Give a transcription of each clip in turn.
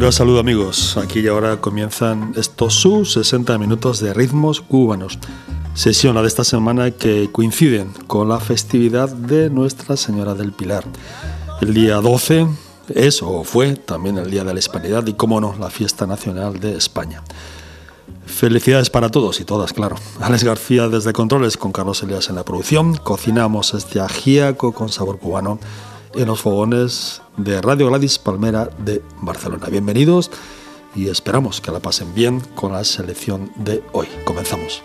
Un saludo amigos, aquí y ahora comienzan estos sus 60 minutos de ritmos cubanos. Sesión la de esta semana que coinciden con la festividad de Nuestra Señora del Pilar. El día 12 es o fue también el Día de la Hispanidad y, como no, la fiesta nacional de España. Felicidades para todos y todas, claro. Alex García desde Controles con Carlos Elias en la producción. Cocinamos este ajíaco con sabor cubano en los fogones de Radio Gladys Palmera de Barcelona. Bienvenidos y esperamos que la pasen bien con la selección de hoy. Comenzamos.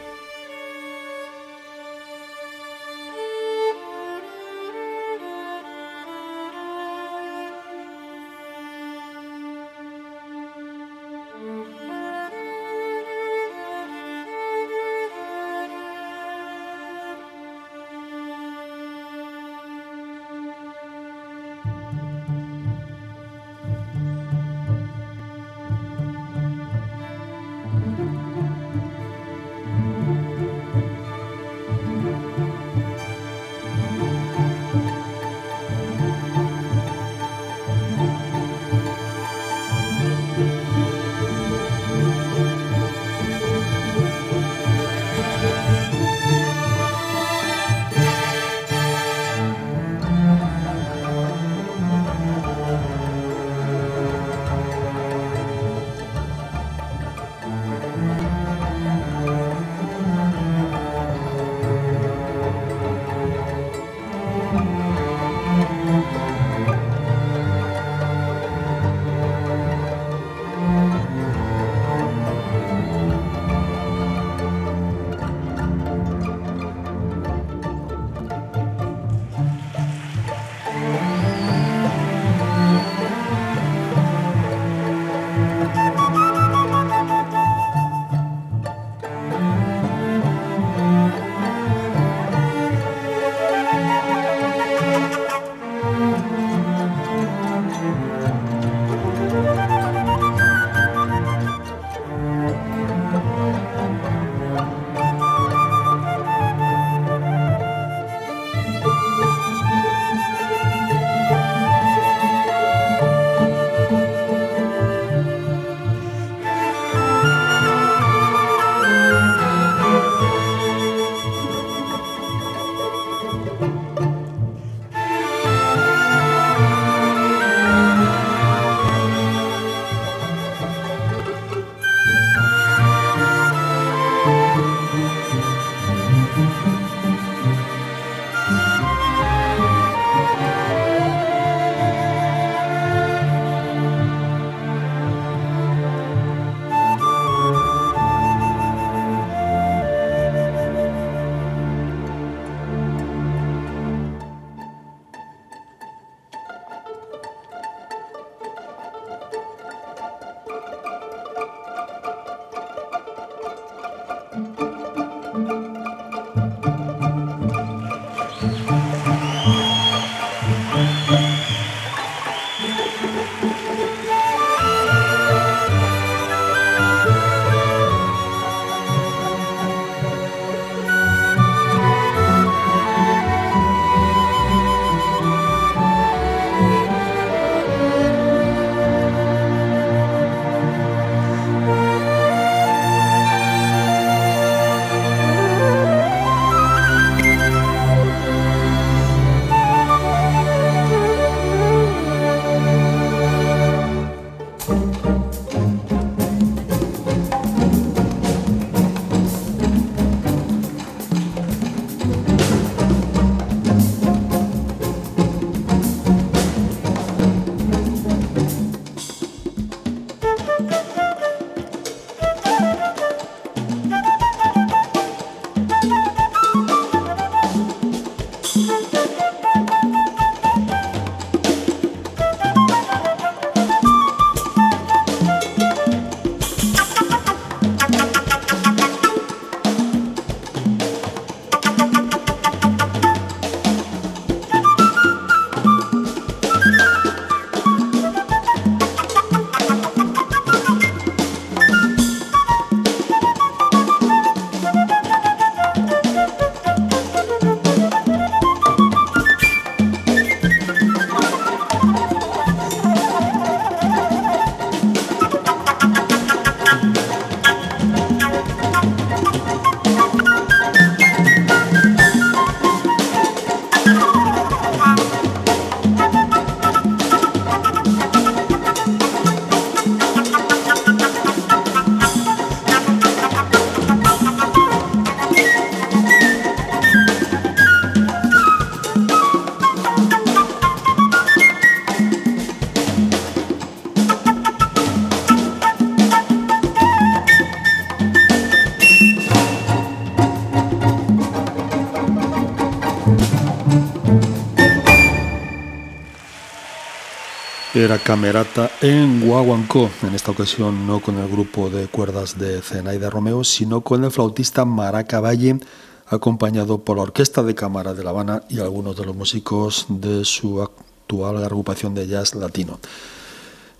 Era Camerata en Guaguancó, en esta ocasión no con el grupo de cuerdas de Zenaida Romeo, sino con el flautista Maraca Valle, acompañado por la Orquesta de Cámara de La Habana y algunos de los músicos de su actual agrupación de jazz latino.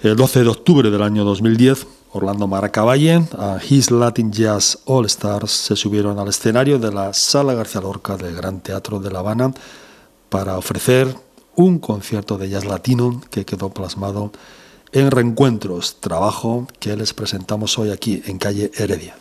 El 12 de octubre del año 2010, Orlando Valle a His Latin Jazz All Stars se subieron al escenario de la Sala García Lorca del Gran Teatro de La Habana para ofrecer un concierto de jazz latino que quedó plasmado en Reencuentros, trabajo que les presentamos hoy aquí en calle Heredia.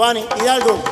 Giovanni Hidalgo.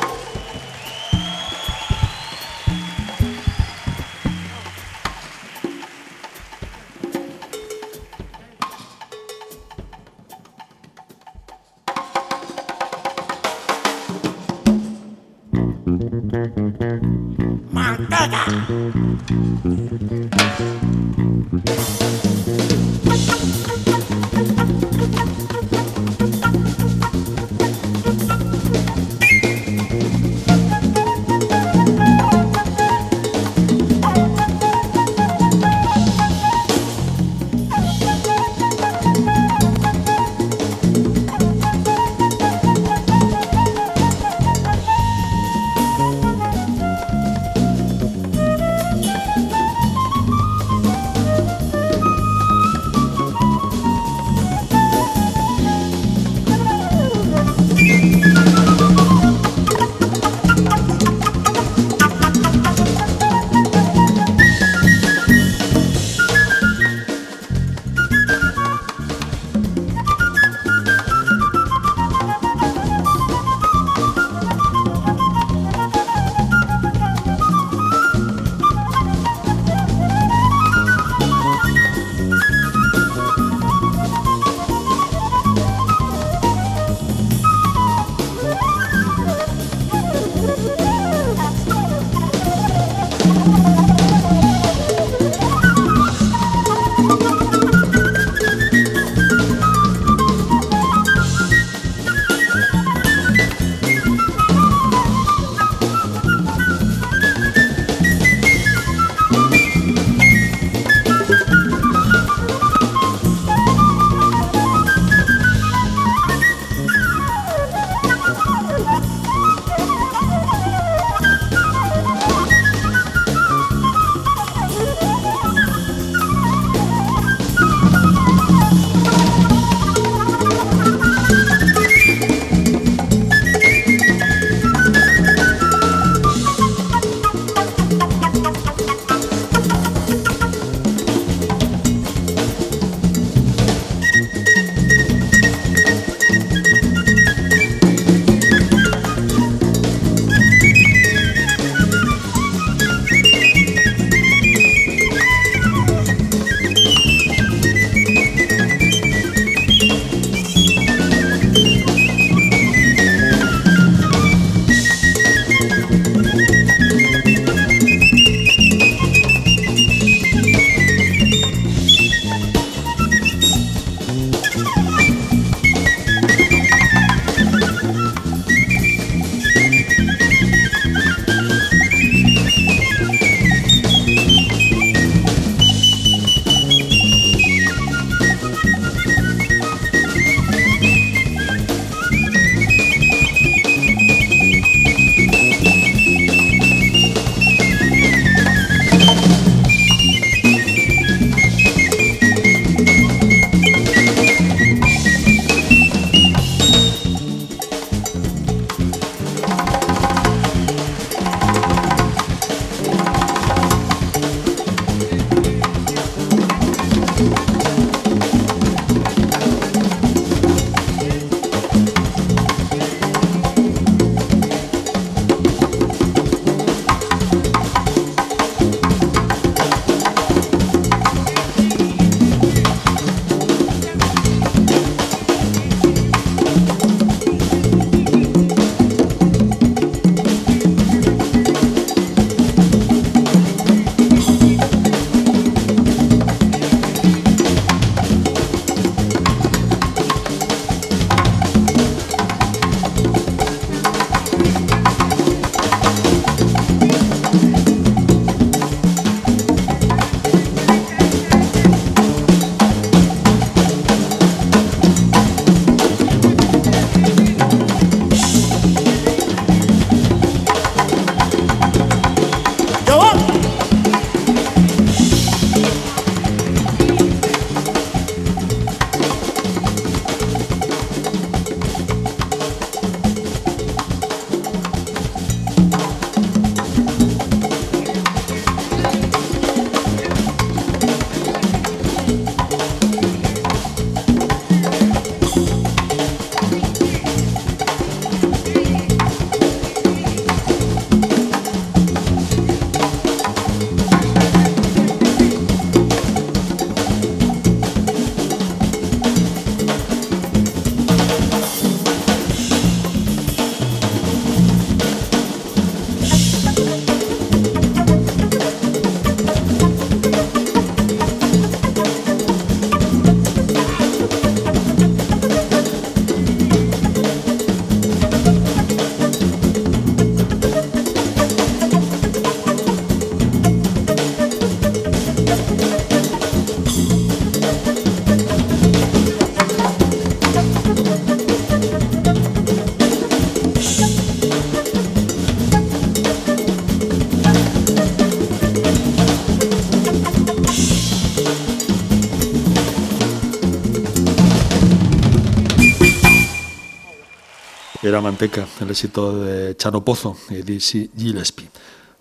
Era Manteca, el éxito de Chano Pozo y Dizzy Gillespie.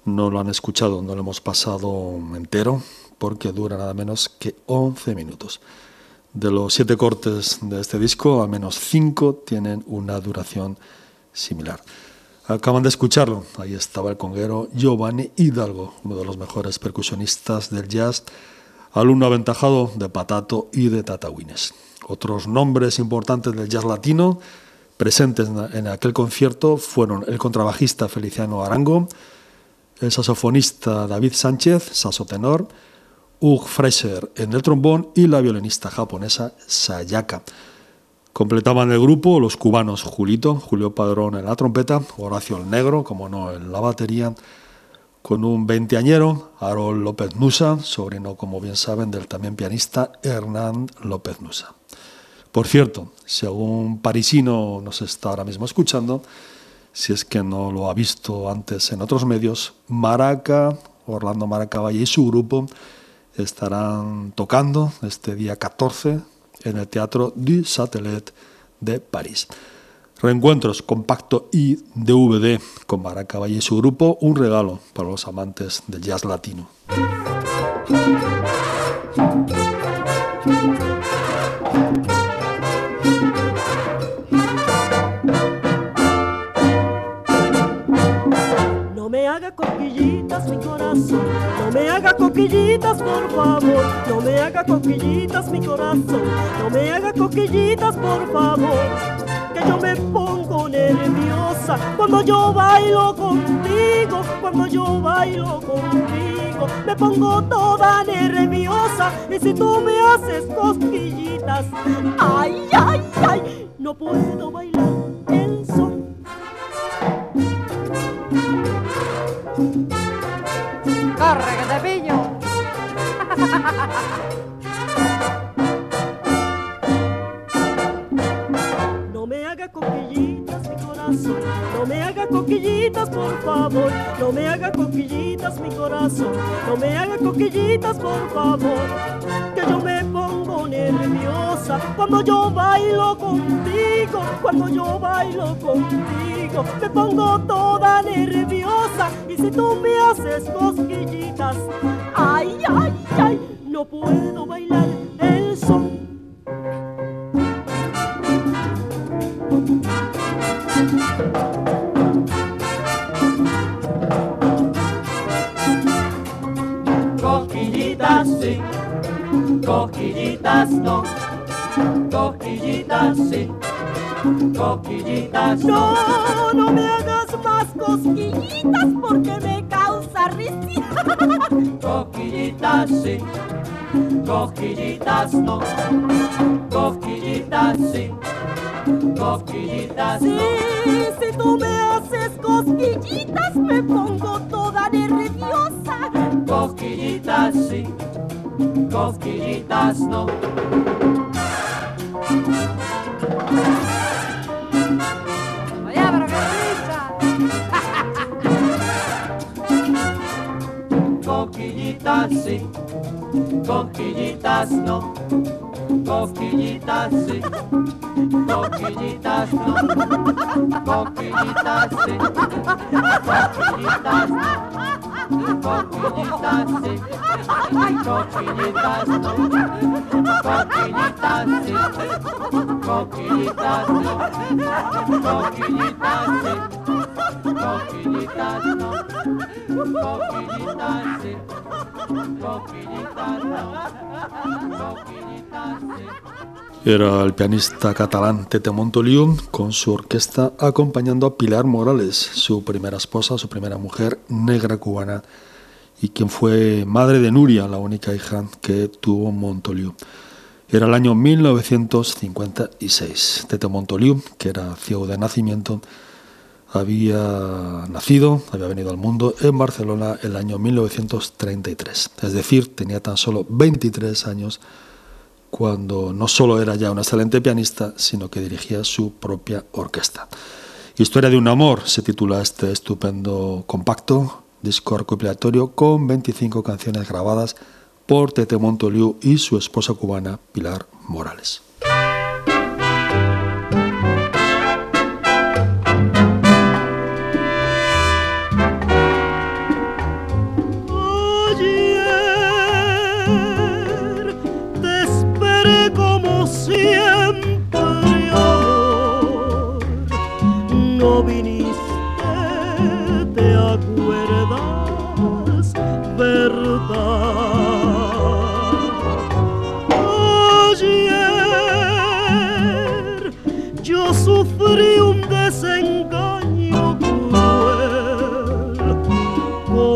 No lo han escuchado, no lo hemos pasado entero porque dura nada menos que 11 minutos. De los siete cortes de este disco, al menos cinco tienen una duración similar. Acaban de escucharlo, ahí estaba el conguero Giovanni Hidalgo, uno de los mejores percusionistas del jazz, alumno aventajado de Patato y de Tata Otros nombres importantes del jazz latino presentes en aquel concierto fueron el contrabajista Feliciano Arango, el saxofonista David Sánchez, saxotenor, Hugh Fraser en el trombón y la violinista japonesa Sayaka. Completaban el grupo los cubanos Julito, Julio Padrón en la trompeta, Horacio el Negro, como no, en la batería, con un veinteañero, Harold López Nusa, sobrino, como bien saben, del también pianista Hernán López Nusa. Por cierto, si algún parisino nos está ahora mismo escuchando, si es que no lo ha visto antes en otros medios, Maraca, Orlando Maraca Valle y su grupo estarán tocando este día 14 en el Teatro du Satelet de París. Reencuentros compacto y DVD con Maraca Valle y su grupo, un regalo para los amantes del jazz latino. No me haga coquillitas por favor, no me haga coquillitas mi corazón, no me haga coquillitas por favor, que yo me pongo nerviosa cuando yo bailo contigo, cuando yo bailo contigo, me pongo toda nerviosa y si tú me haces cosquillitas, ay, ay, ay, no puedo bailar coquillitas por favor, no me haga coquillitas mi corazón, no me haga coquillitas por favor, que yo me pongo nerviosa cuando yo bailo contigo, cuando yo bailo contigo, me pongo toda nerviosa y si tú me haces cosquillitas, ay, ay, ay, no puedo bailar el son. Cosquillitas no, cosquillitas sí, cosquillitas no. No, no me hagas más cosquillitas porque me causa risa. Cosquillitas sí, cosquillitas no, cosquillitas sí, cosquillitas Sí, no. si tú me haces cosquillitas me pongo toda nerviosa. Cosquillitas sí, cosquillitas no. Oye, pero qué. Cosquillitas sí, cosquillitas no, cosquillitas sí, cosquillitas no, cosquillitas sí, cosquillitas no, Era el pianista catalán Tete Montoliu con su orquesta acompañando a Pilar Morales, su primera esposa, su primera mujer negra cubana y quien fue madre de Nuria, la única hija que tuvo Montoliu. Era el año 1956. Tete Montoliu, que era ciego de nacimiento, había nacido, había venido al mundo en Barcelona el año 1933. Es decir, tenía tan solo 23 años cuando no solo era ya un excelente pianista, sino que dirigía su propia orquesta. Historia de un amor se titula este estupendo compacto, disco recopilatorio con 25 canciones grabadas por Tete Montoliu y su esposa cubana Pilar Morales.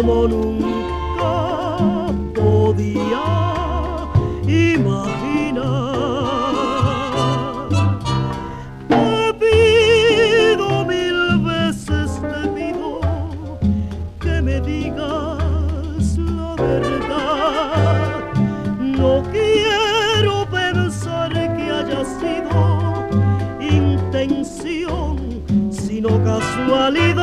Como nunca podía imaginar. Te pido mil veces, te pido que me digas la verdad. No quiero pensar que haya sido intención, sino casualidad.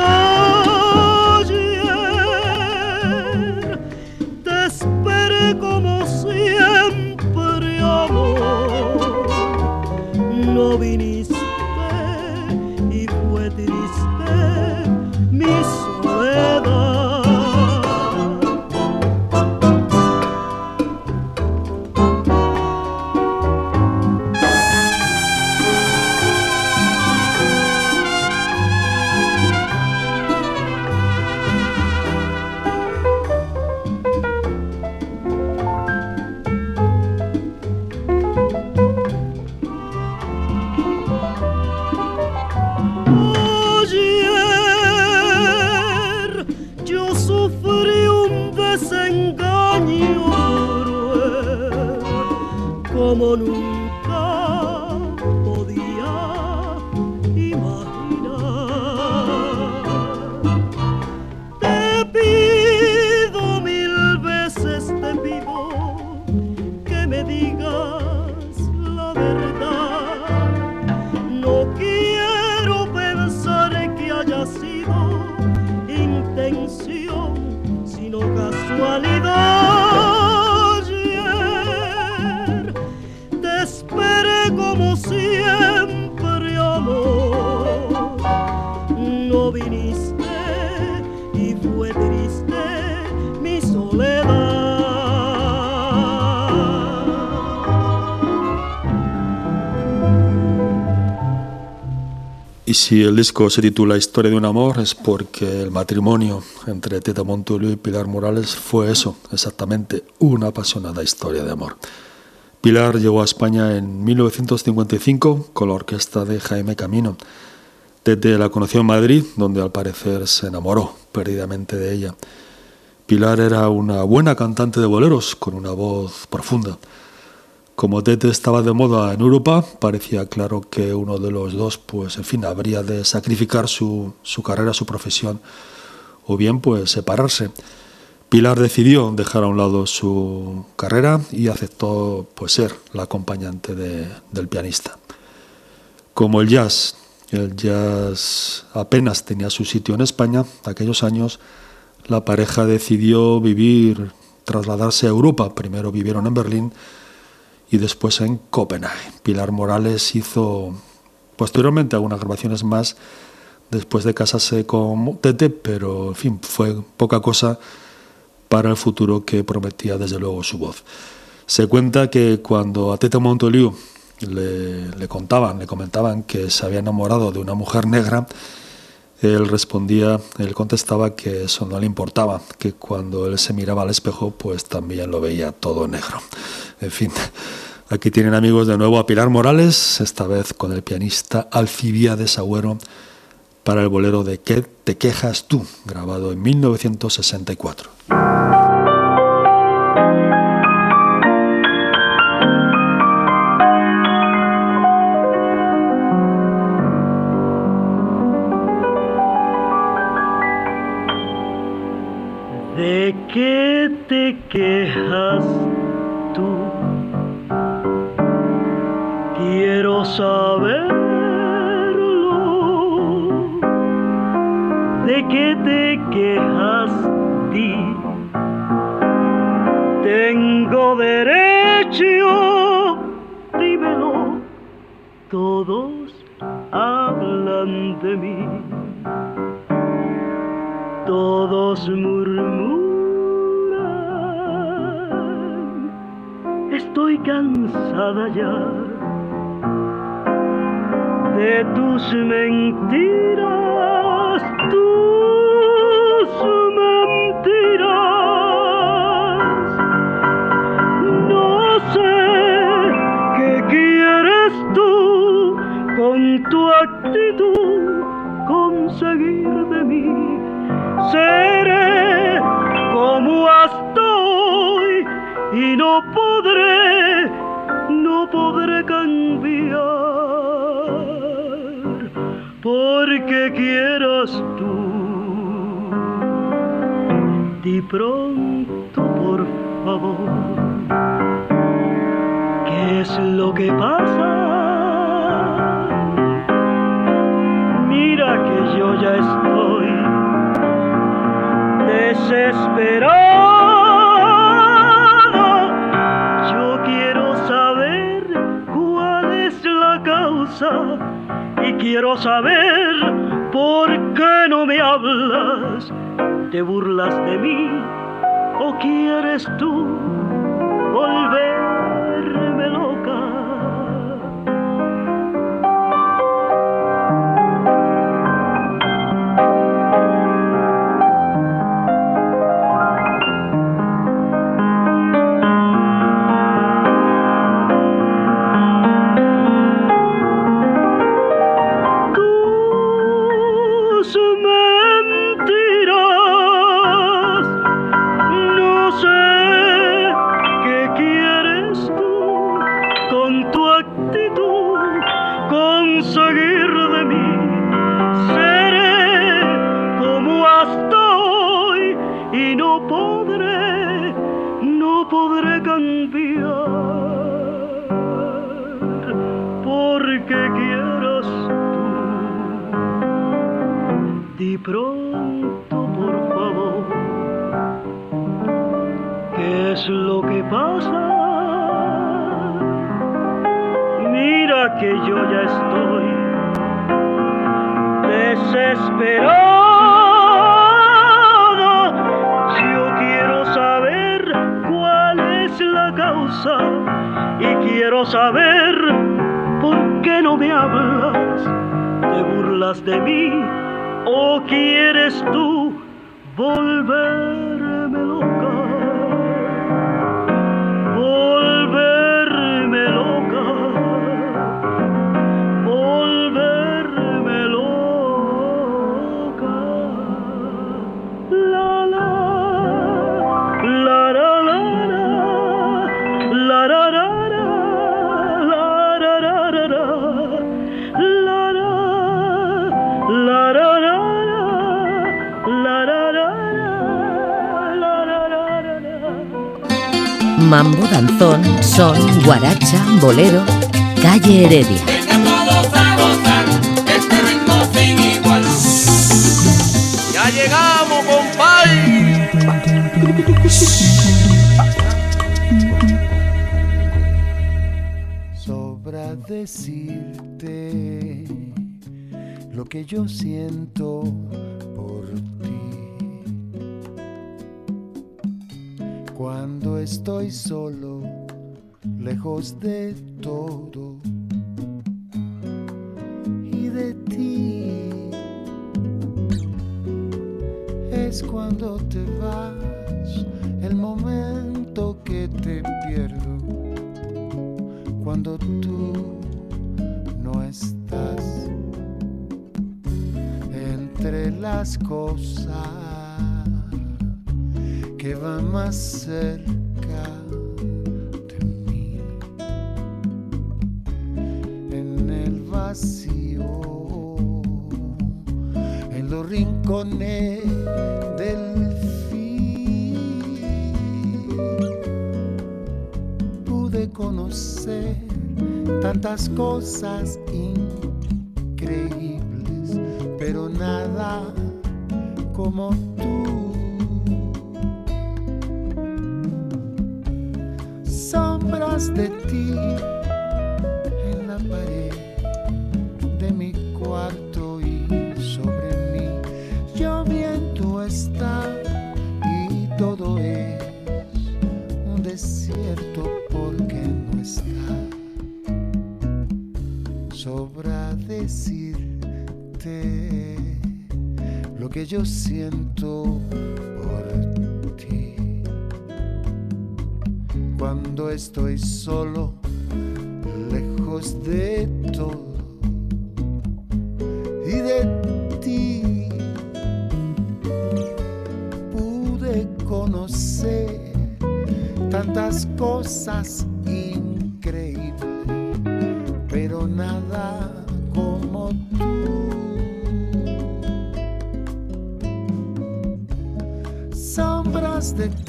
Si el disco se titula Historia de un amor es porque el matrimonio entre Teta Montoliu y Pilar Morales fue eso, exactamente, una apasionada historia de amor. Pilar llegó a España en 1955 con la orquesta de Jaime Camino. Tete la conoció en Madrid, donde al parecer se enamoró perdidamente de ella. Pilar era una buena cantante de boleros con una voz profunda. Como Tete estaba de moda en Europa, parecía claro que uno de los dos, pues en fin, habría de sacrificar su, su carrera, su profesión, o bien pues separarse. Pilar decidió dejar a un lado su carrera y aceptó pues ser la acompañante de- del pianista. Como el jazz, el jazz apenas tenía su sitio en España, aquellos años la pareja decidió vivir, trasladarse a Europa. Primero vivieron en Berlín y después en Copenhague. Pilar Morales hizo posteriormente algunas grabaciones más después de casarse con Tete, pero en fin, fue poca cosa para el futuro que prometía desde luego su voz. Se cuenta que cuando a Tete Montoliu le, le contaban, le comentaban que se había enamorado de una mujer negra, él respondía, él contestaba que eso no le importaba, que cuando él se miraba al espejo, pues también lo veía todo negro. En fin, aquí tienen amigos de nuevo a Pilar Morales, esta vez con el pianista Alcibiades Agüero, para el bolero de ¿Qué te quejas tú?, grabado en 1964. ¿De qué te quejas tú? Quiero saberlo. ¿De qué te quejas? Di. Tengo derecho, dímelo. Todos hablan de mí todos murmuran, estoy cansada ya de tus mentiras, tus mentiras. No sé qué quieres tú con tu actitud conseguir de mí. Seré como hasta y no puedo podré cambiar, porque quieras tú. Di pronto, por favor, ¿qué es lo que pasa? Mira que yo ya estoy desesperado. Quiero saber por qué no me hablas. ¿Te burlas de mí o quieres tú volverme loca? Mambo, danzón, son, guaracha, bolero, calle Heredia. Ya llegamos, compadre. sobra decirte lo que yo siento solo, lejos de todo como tú. Sombras de ti en la pared de mi cuarto y sobre mí lloviendo está y todo es un desierto porque no está. Sobra decirte que yo siento por ti. Cuando estoy solo, lejos de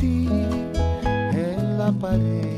en la pared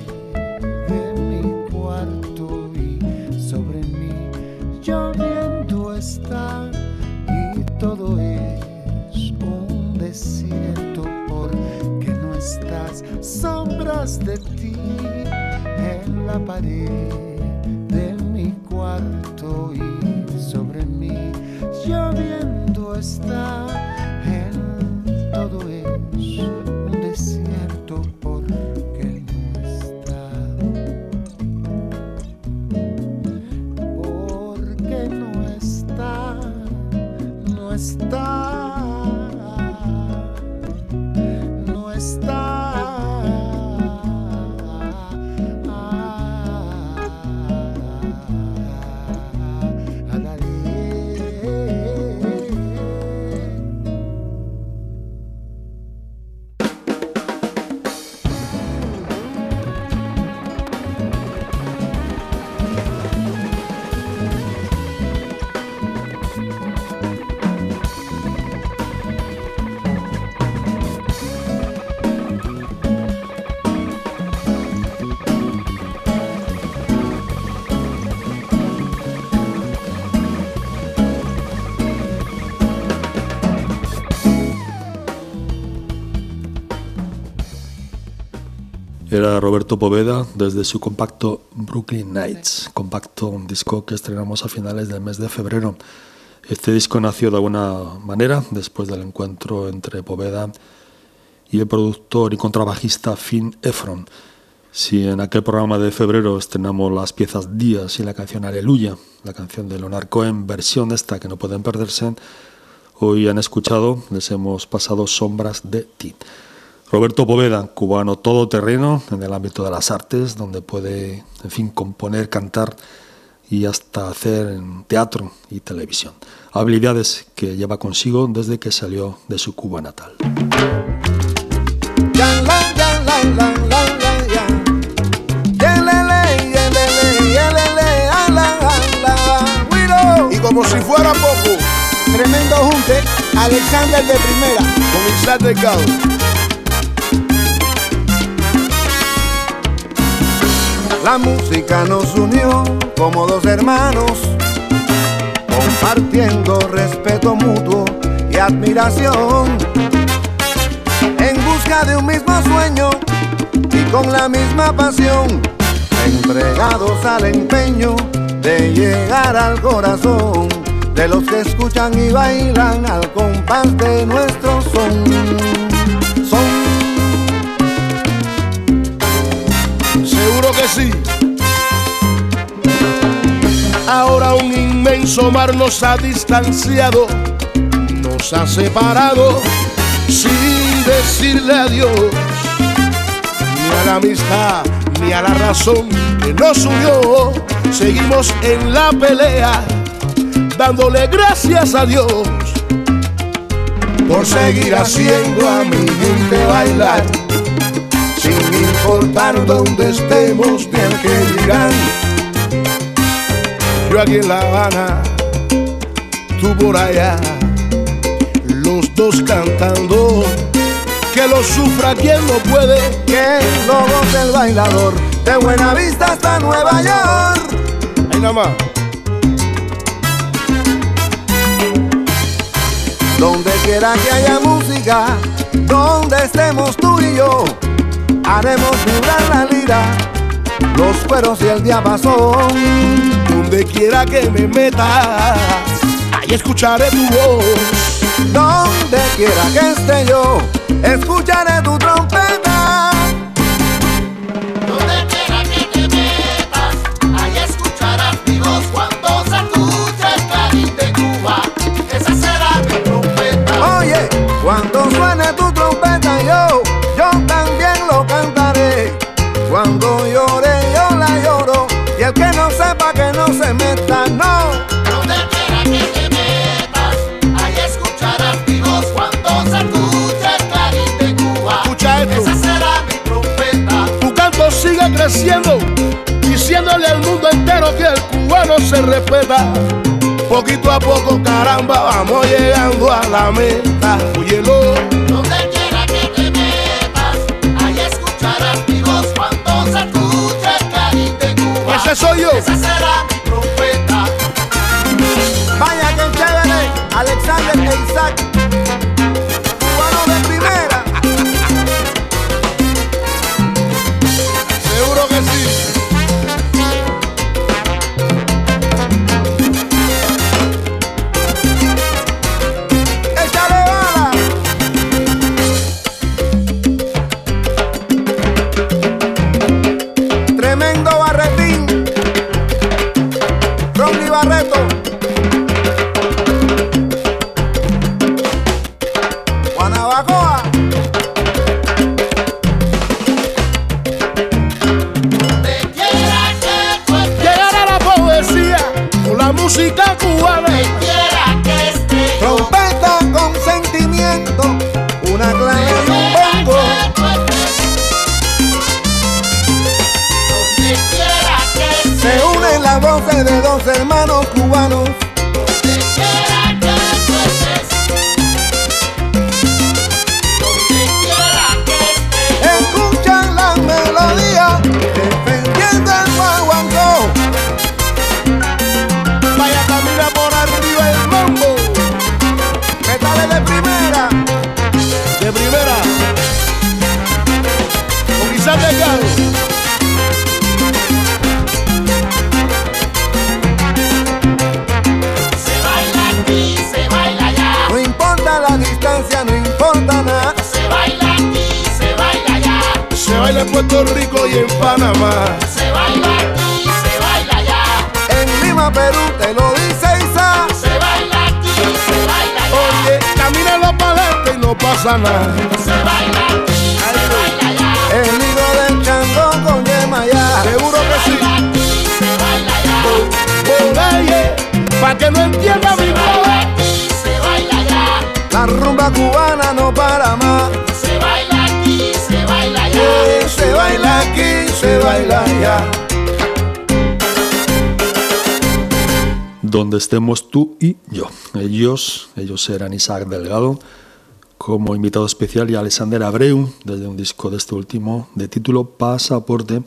Era Roberto Poveda desde su compacto Brooklyn Nights, compacto, un disco que estrenamos a finales del mes de febrero. Este disco nació de alguna manera después del encuentro entre Poveda y el productor y contrabajista Finn Efron. Si en aquel programa de febrero estrenamos las piezas Días y la canción Aleluya, la canción de Leonard Cohen, versión esta que no pueden perderse, hoy han escuchado, les hemos pasado Sombras de ti. Roberto Poveda, cubano todoterreno en el ámbito de las artes, donde puede, en fin, componer, cantar y hasta hacer teatro y televisión. Habilidades que lleva consigo desde que salió de su Cuba natal. Y como si fuera poco, Tremendo junte, Alexander de primera. con Isaac Delgado. La música nos unió como dos hermanos, compartiendo respeto mutuo y admiración. En busca de un mismo sueño y con la misma pasión, entregados al empeño de llegar al corazón de los que escuchan y bailan al compás de nuestro son. Que sí. Ahora un inmenso mar nos ha distanciado, nos ha separado sin decirle adiós. Ni a la amistad, ni a la razón que nos unió. Seguimos en la pelea, dándole gracias a Dios por seguir haciendo a mi gente bailar importar dónde estemos ni que dirán. Yo aquí en La Habana, tú por allá, los dos cantando, que lo sufra quien no puede. que lo goce el bailador de Buena Vista hasta Nueva York. Ahí nada más. Donde quiera que haya música, donde estemos tú y yo, haremos vibrar la lira, los cueros y el diapasón. Donde quiera que me metas, ahí escucharé tu voz. Donde quiera que esté yo, escucharé tu trompeta. Poquito a poco, caramba, vamos llegando a la meta. Óyelo. Donde quiera que te metas, ahí escucharás mi voz cuando se escuche el Caribe de Cuba. Ese soy yo. Esa será se baila se baila allá, El nido del chango con Yemayá. Seguro que sí. aquí, se baila allá, Oye, pa' que no entienda mi se baila se baila allá, La rumba cubana no para más. se baila aquí, se baila. Eh, Se baila aquí, se baila allá. donde estemos tú y yo. Ellos, ellos serán Isaac Delgado como invitado especial y Alexander Abreu desde un disco de este último de título Pasaporte,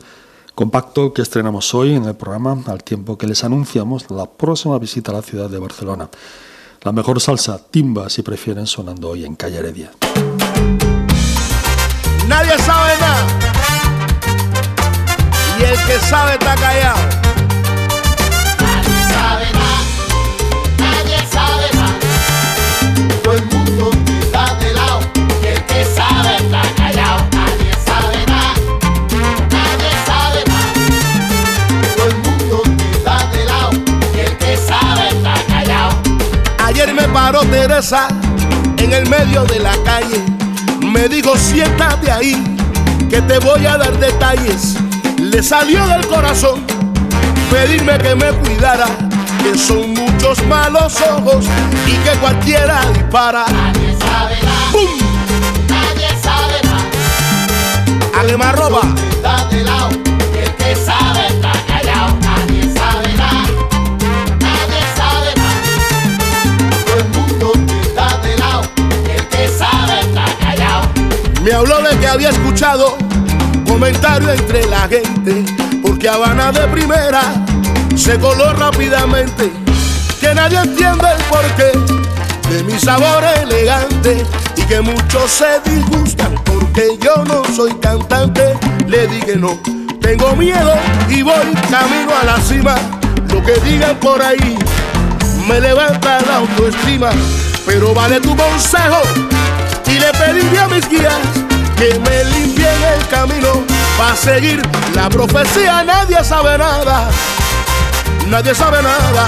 compacto que estrenamos hoy en el programa al tiempo que les anunciamos la próxima visita a la ciudad de Barcelona. La mejor salsa, timba si prefieren, sonando hoy en Calle Heredia. Nadie sabe nada. Y el que sabe está callado. Ayer me paró Teresa en el medio de la calle. Me dijo, siéntate ahí, que te voy a dar detalles. Le salió del corazón pedirme que me cuidara, que son muchos malos ojos y que cualquiera dispara. Nadie sabe nada, ¡Pum! nadie sabe nada. A quemarropa. Está Me habló de que había escuchado comentarios entre la gente, porque Habana de primera se coló rápidamente, que nadie entiende el porqué de mi sabor elegante y que muchos se disgustan porque yo no soy cantante. Le dije no, tengo miedo y voy camino a la cima. Lo que digan por ahí me levanta la autoestima, pero vale tu consejo y le pedí a mis guías que me limpien el camino para seguir la profecía. Nadie sabe nada, nadie sabe nada.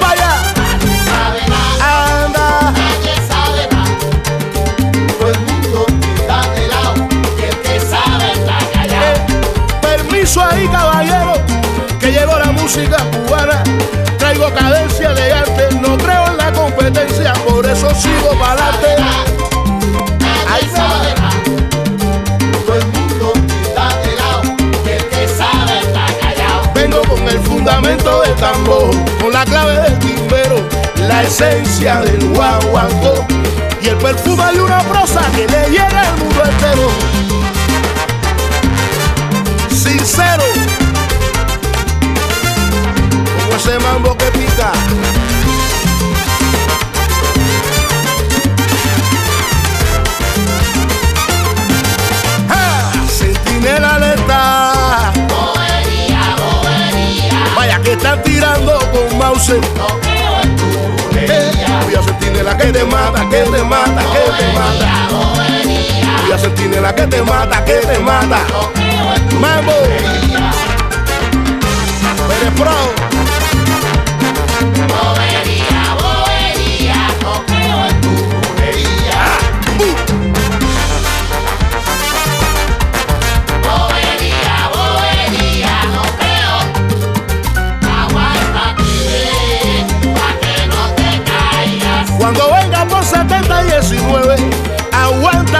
Vaya, Nadie sabe nada, anda, nadie sabe nada. Todo el mundo está de lado, y el que sabe está callado. permiso ahí caballero, que llegó la música cubana traigo cadencia de arte, no creo en la competencia, por eso sigo para adelante. Ahí Todo el mundo está pegado, el que sabe está callado. Vengo con el fundamento del tambor, con la clave del timbero, la esencia del guaguancó y el perfume de una prosa que le llena el mundo entero. Sincero. Como ese mambo con Mauser. Eh, Voy a sentinela que te mata, que te mata, que te mata. Voy a sentinela que te mata, que te mata. Mambo. Pérez Pro.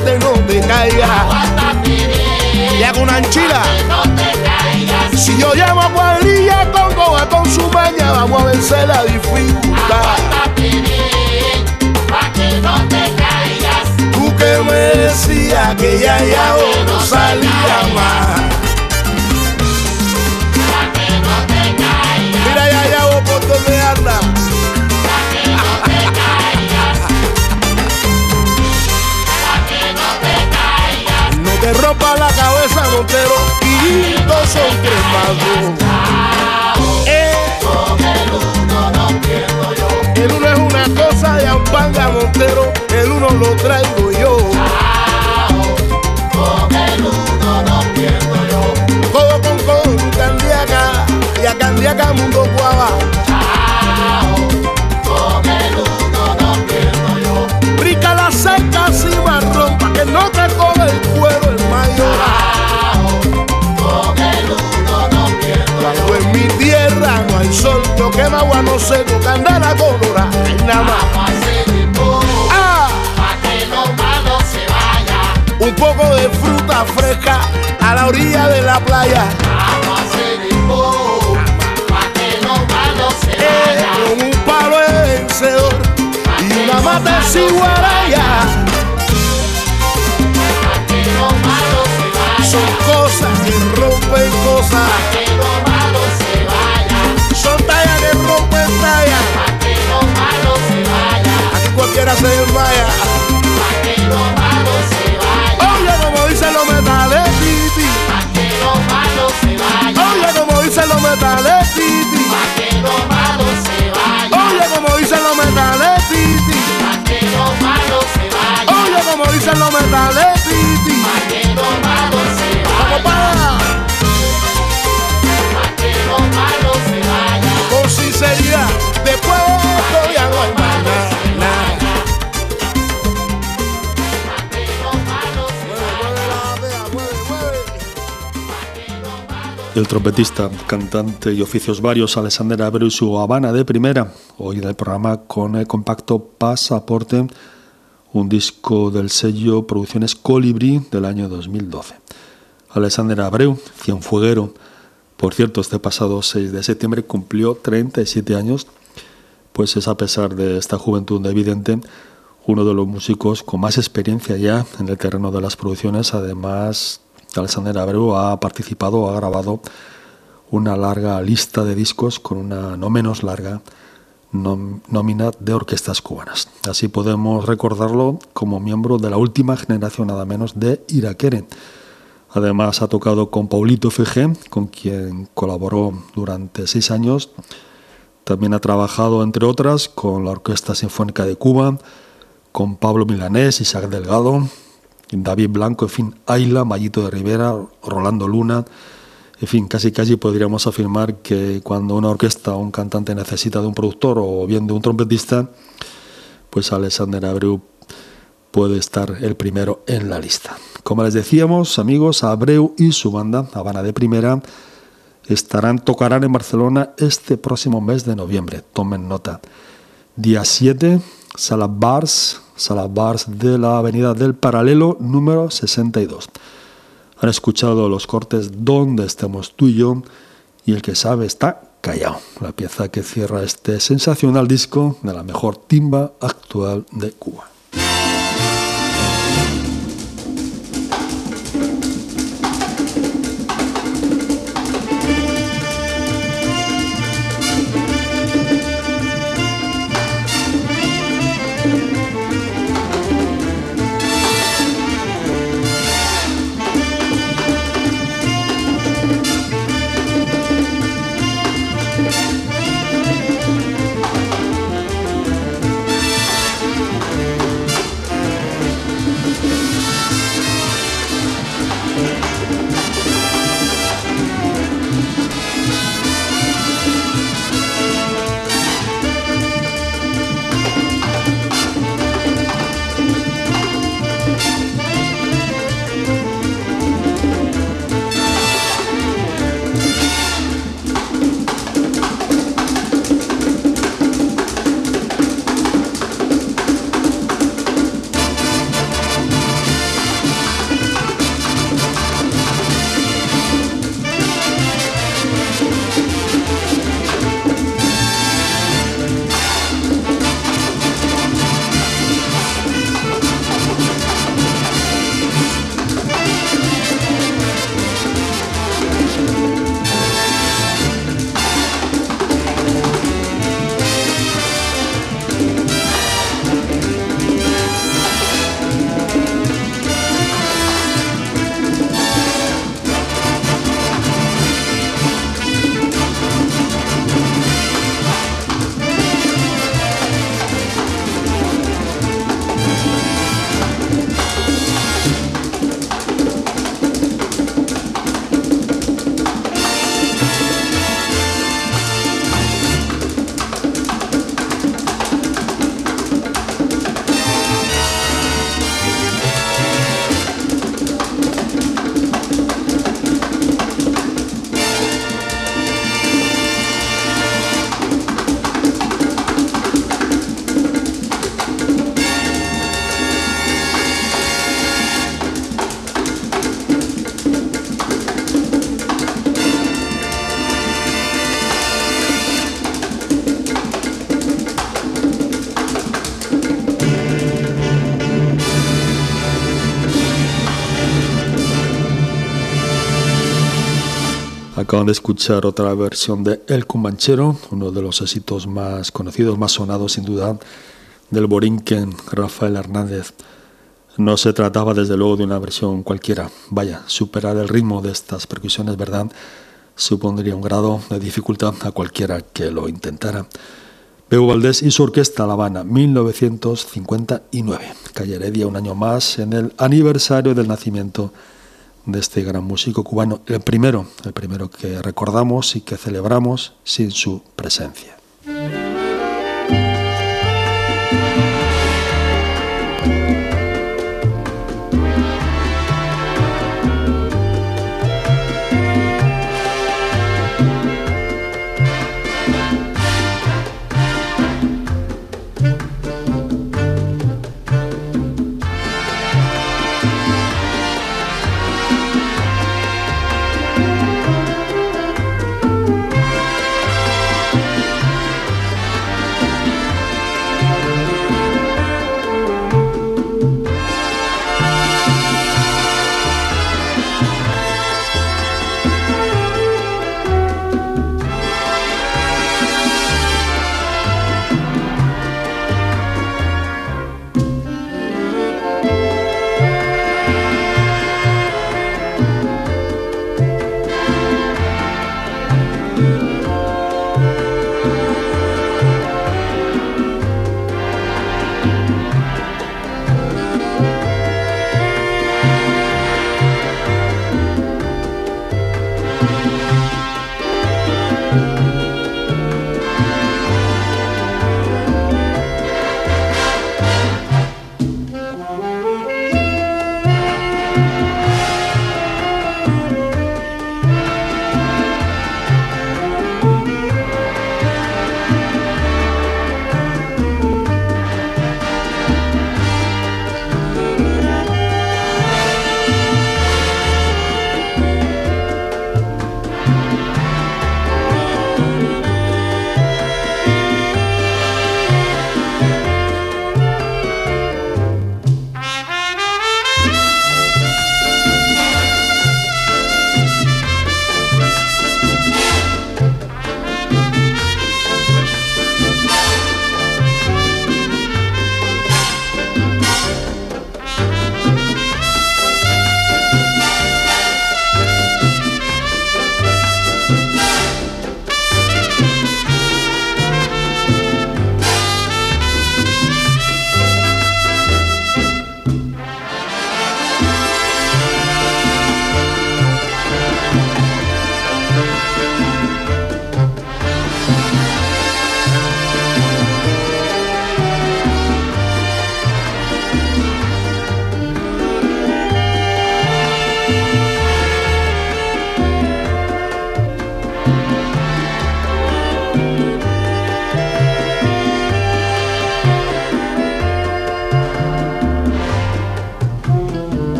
No te caigas. Y hago una anchila. Si yo llamo a cuadrilla con coba con su maña, vamos a vencer la dificultad. Tú que me decías que ya ya no salía más. No rompa la cabeza, Montero, y dos son tres más dos. Eh. El uno es una cosa de ampanga, Montero, el uno lo traigo poco de fruta fresca a la orilla de la playa. Eh, con un palo vencedor y una mata ciguaraya. Son cosas que rompen cosas. Son tallas que rompen tallas. Aquí cualquiera se desmaya. Oye, como dicen los metales, titi. Vamos para Con sinceridad, después de esto ya no hay más nada, nada. El trompetista, cantante y oficios varios Alexander Abreu y su Habana de primera, hoy en el programa con el compacto Pasaporte, un disco del sello Producciones Colibrí del año 2012. Alexander Abreu, cienfueguero, por cierto, este pasado 6 de septiembre cumplió 37 años, pues es a pesar de esta juventud evidente uno de los músicos con más experiencia ya en el terreno de las producciones, además Alexander Abreu ha participado, ha grabado una larga lista de discos con una no menos larga nómina de orquestas cubanas. Así podemos recordarlo como miembro de la última generación nada menos de Iraquere. Además ha tocado con Paulito Fege, con quien colaboró durante seis años. También ha trabajado, entre otras, con la Orquesta Sinfónica de Cuba, con Pablo Milanés, Isaac Delgado, David Blanco, fin, Ayla, Mayito de Rivera, Rolando Luna, en fin, casi casi podríamos afirmar que cuando una orquesta o un cantante necesita de un productor o bien de un trompetista, pues Alexander Abreu puede estar el primero en la lista. Como les decíamos, amigos, Abreu y su banda, Habana de Primera, estarán, tocarán en Barcelona este próximo mes de noviembre. Tomen nota. Día 7, Sala Bars, Sala Bars de la Avenida del Paralelo número 62. Han escuchado los cortes Donde estemos tú y yo y el que sabe está Callao, la pieza que cierra este sensacional disco de la mejor timba actual de Cuba. Acaban de escuchar otra versión de El Cumanchero, uno de los éxitos más conocidos, más sonados sin duda, del Borinquen Rafael Hernández. No se trataba desde luego de una versión cualquiera. Vaya, superar el ritmo de estas percusiones, ¿verdad? Supondría un grado de dificultad a cualquiera que lo intentara. Bebo Valdés y su orquesta La Habana, 1959. Calle Heredia, un año más en el aniversario del nacimiento de este gran músico cubano, el primero, el primero que recordamos y que celebramos sin su presencia.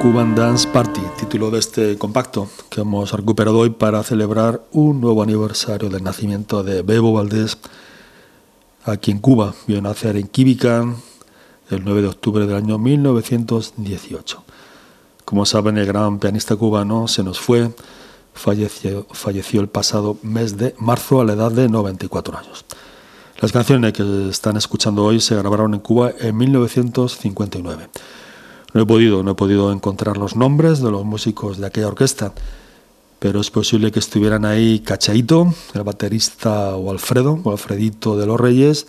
Cuban Dance Party, título de este compacto que hemos recuperado hoy para celebrar un nuevo aniversario del nacimiento de Bebo Valdés aquí en Cuba. Vio nacer en Quíbica el 9 de octubre del año 1918. Como saben, el gran pianista cubano se nos fue, falleció, falleció el pasado mes de marzo a la edad de 94 años. Las canciones que están escuchando hoy se grabaron en Cuba en 1959. No he podido, no he podido encontrar los nombres de los músicos de aquella orquesta, pero es posible que estuvieran ahí Cachaito, el baterista o Alfredo, o Alfredito de los Reyes,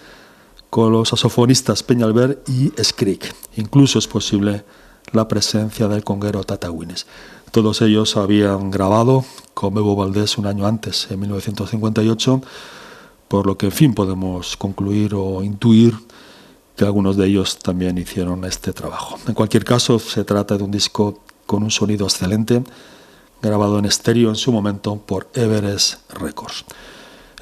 con los saxofonistas Peñalver y Skrik. Incluso es posible la presencia del conguero Tata Todos ellos habían grabado con Bebo Valdés un año antes, en 1958, por lo que en fin podemos concluir o intuir que algunos de ellos también hicieron este trabajo. En cualquier caso, se trata de un disco con un sonido excelente, grabado en estéreo en su momento por Everest Records.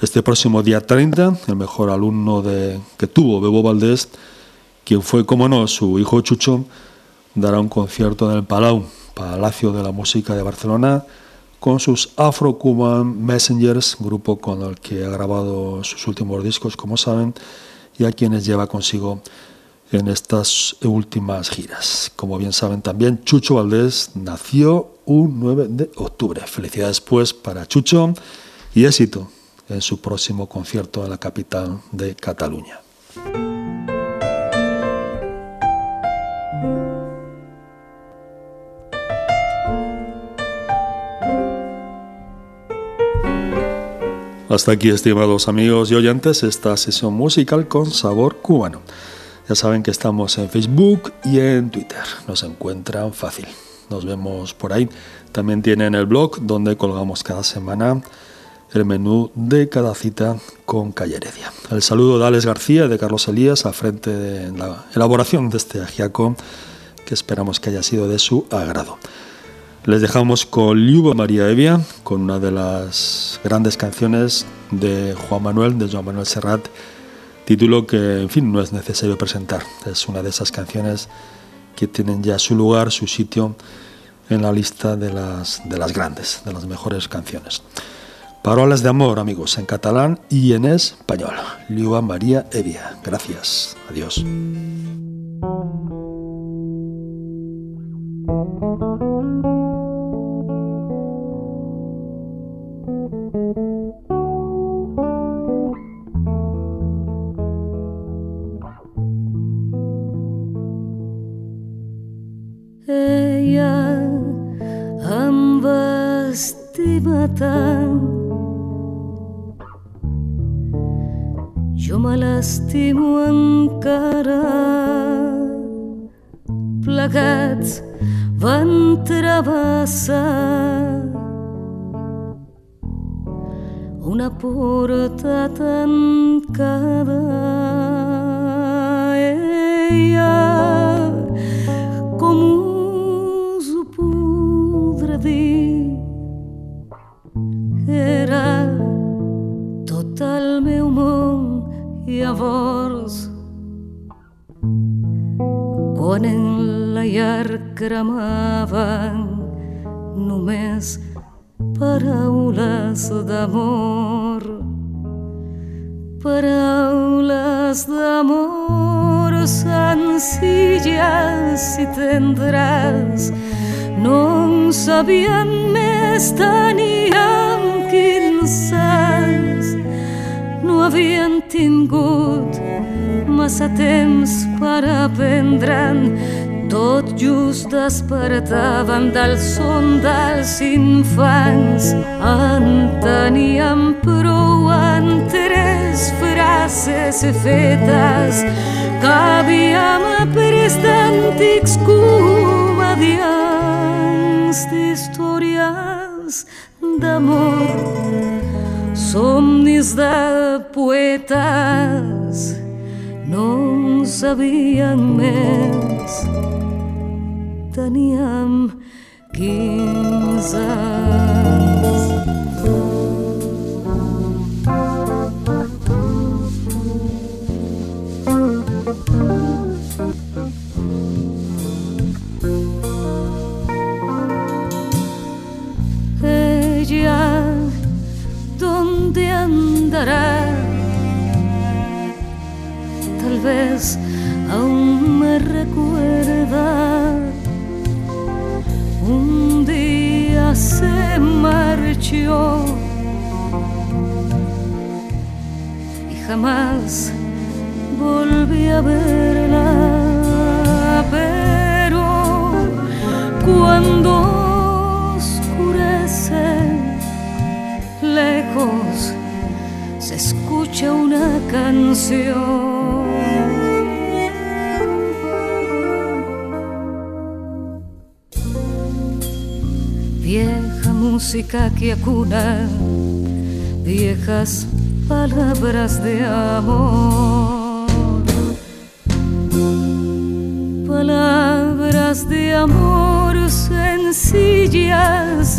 Este próximo día 30, el mejor alumno de, que tuvo Bebo Valdés, quien fue, como no, su hijo Chucho, dará un concierto en el Palau, Palacio de la Música de Barcelona, con sus Afro-Cuban Messengers, grupo con el que ha grabado sus últimos discos, como saben, y a quienes lleva consigo en estas últimas giras. Como bien saben también, Chucho Valdés nació un 9 de octubre. Felicidades pues para Chucho y éxito en su próximo concierto en la capital de Cataluña. Hasta aquí, estimados amigos y oyentes, esta sesión musical con sabor cubano. Ya saben que estamos en Facebook y en Twitter. Nos encuentran fácil. Nos vemos por ahí. También tienen el blog donde colgamos cada semana el menú de cada cita con Calle Heredia. El saludo de Alex García de Carlos Elías a frente de la elaboración de este agiaco que esperamos que haya sido de su agrado. Les dejamos con Liuba María Evia, con una de las grandes canciones de Juan Manuel, de Juan Manuel Serrat, título que, en fin, no es necesario presentar. Es una de esas canciones que tienen ya su lugar, su sitio en la lista de las, de las grandes, de las mejores canciones. Parolas de amor, amigos, en catalán y en español. Liuba María Evia. Gracias. Adiós. Tant. Jo me l'estimo encara. Plegats van travessar una porta tancada. Ella, llavors quan en la llar cremaven només paraules d'amor. Paraules d'amor senzilles i tendres. No en sabien més teníem quins anys no havien tingut massa temps per aprendre'n. Tot just despertaven del son dels infants. En teníem prou en tres frases fetes que havíem après d'antics comedians d'històries d'amor somnis de poetes no en sabien més teníem 15 anys. Tal vez aún me recuerda. Un día se marchó y jamás volví a verla. Pero cuando oscurece lejos escucha una canción. Vieja música que acuna viejas palabras de amor. Palabras de amor sencillas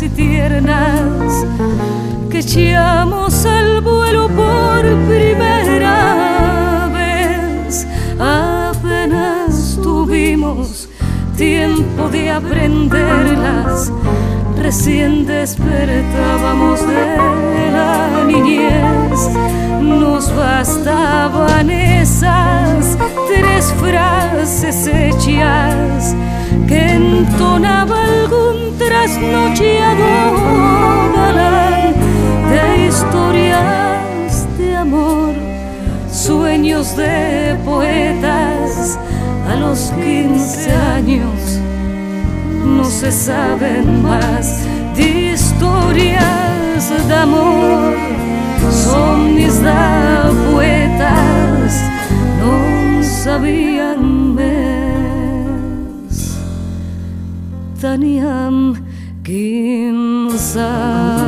y tiernas echamos al vuelo por primera vez. Apenas tuvimos tiempo de aprenderlas recién despertábamos de la niñez. Nos bastaban esas tres frases hechas que entonaba algún trasnocheador galán historias de amor, sueños de poetas a los quince años no se saben más de historias de amor. Son mis da poetas, no sabían mes. Taniam quinza.